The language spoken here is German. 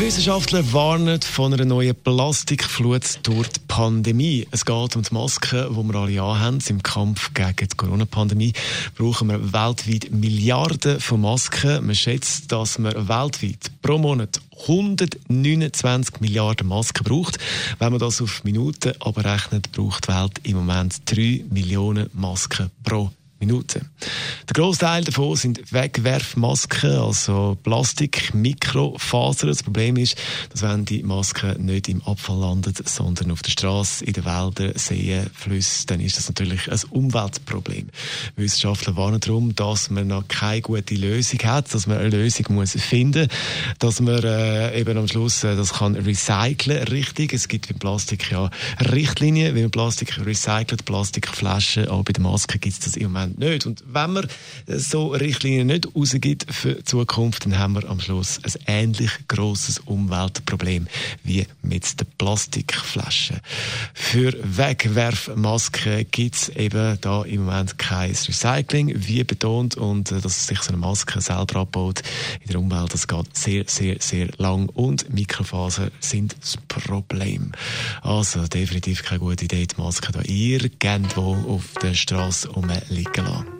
Wissenschaftler warnen von einer neuen Plastikflut durch die Pandemie. Es geht um die Masken, die wir alle anhaben. Im Kampf gegen die Corona-Pandemie brauchen wir weltweit Milliarden von Masken. Man schätzt, dass wir weltweit pro Monat 129 Milliarden Masken braucht. Wenn man das auf Minuten aber rechnet, braucht die Welt im Moment 3 Millionen Masken pro Minuten. Der Großteil davon sind Wegwerfmasken, also Plastik, Mikrofasern. Das Problem ist, dass wenn die Masken nicht im Abfall landen, sondern auf der Straße, in den Wäldern, Seen, Flüssen, dann ist das natürlich ein Umweltproblem. Wissenschaftler warnen darum, dass man noch keine gute Lösung hat, dass man eine Lösung muss finden, dass man äh, eben am Schluss äh, das kann recyceln richtig. Es gibt beim Plastik ja Richtlinien, wie man Plastik recycelt, Plastikflaschen, aber bei den Masken gibt es das im Moment nicht. Und wenn man so Richtlinien nicht rausgibt für die Zukunft, dann haben wir am Schluss ein ähnlich grosses Umweltproblem wie mit den Plastikflaschen. Für Wegwerfmasken gibt es eben da im Moment kein Recycling, wie betont, und äh, dass sich so eine Maske selber abbaut in der Umwelt, das geht sehr, sehr, sehr lang und Mikrofaser sind das Problem. Also definitiv keine gute Idee, die Maske da irgendwo auf der Straße rumliegen lassen.